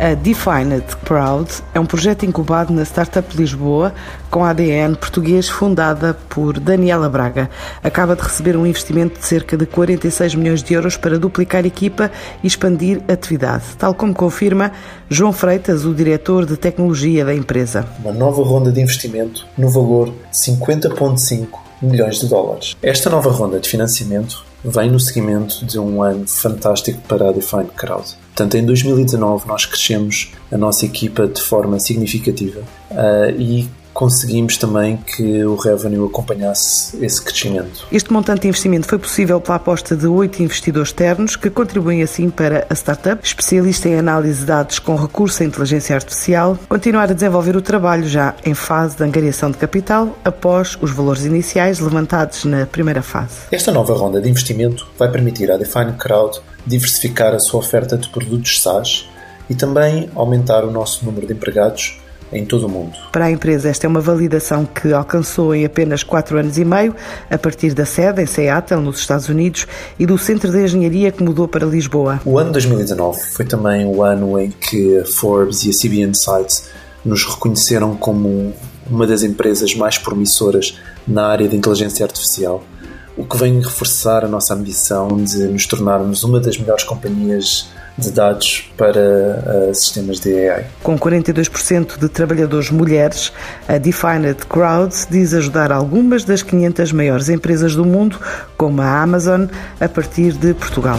A Defined Crowd é um projeto incubado na Startup Lisboa com ADN português fundada por Daniela Braga. Acaba de receber um investimento de cerca de 46 milhões de euros para duplicar equipa e expandir atividade, tal como confirma João Freitas, o diretor de tecnologia da empresa. Uma nova ronda de investimento no valor de 50,5 milhões de dólares. Esta nova ronda de financiamento vem no seguimento de um ano fantástico para a Defined Crowd. Portanto, em 2019 nós crescemos a nossa equipa de forma significativa uh, e conseguimos também que o revenue acompanhasse esse crescimento. Este montante de investimento foi possível pela aposta de oito investidores externos que contribuem assim para a startup, especialista em análise de dados com recurso à inteligência artificial, continuar a desenvolver o trabalho já em fase de angariação de capital após os valores iniciais levantados na primeira fase. Esta nova ronda de investimento vai permitir à Define Crowd diversificar a sua oferta de produtos SaaS e também aumentar o nosso número de empregados em todo o mundo. Para a empresa, esta é uma validação que alcançou em apenas quatro anos e meio, a partir da sede em Seattle, nos Estados Unidos, e do Centro de Engenharia que mudou para Lisboa. O ano 2019 foi também o ano em que a Forbes e a CB Insights nos reconheceram como uma das empresas mais promissoras na área de inteligência artificial o que vem reforçar a nossa ambição de nos tornarmos uma das melhores companhias de dados para uh, sistemas de AI. Com 42% de trabalhadores mulheres, a Defined Crowd diz ajudar algumas das 500 maiores empresas do mundo, como a Amazon, a partir de Portugal.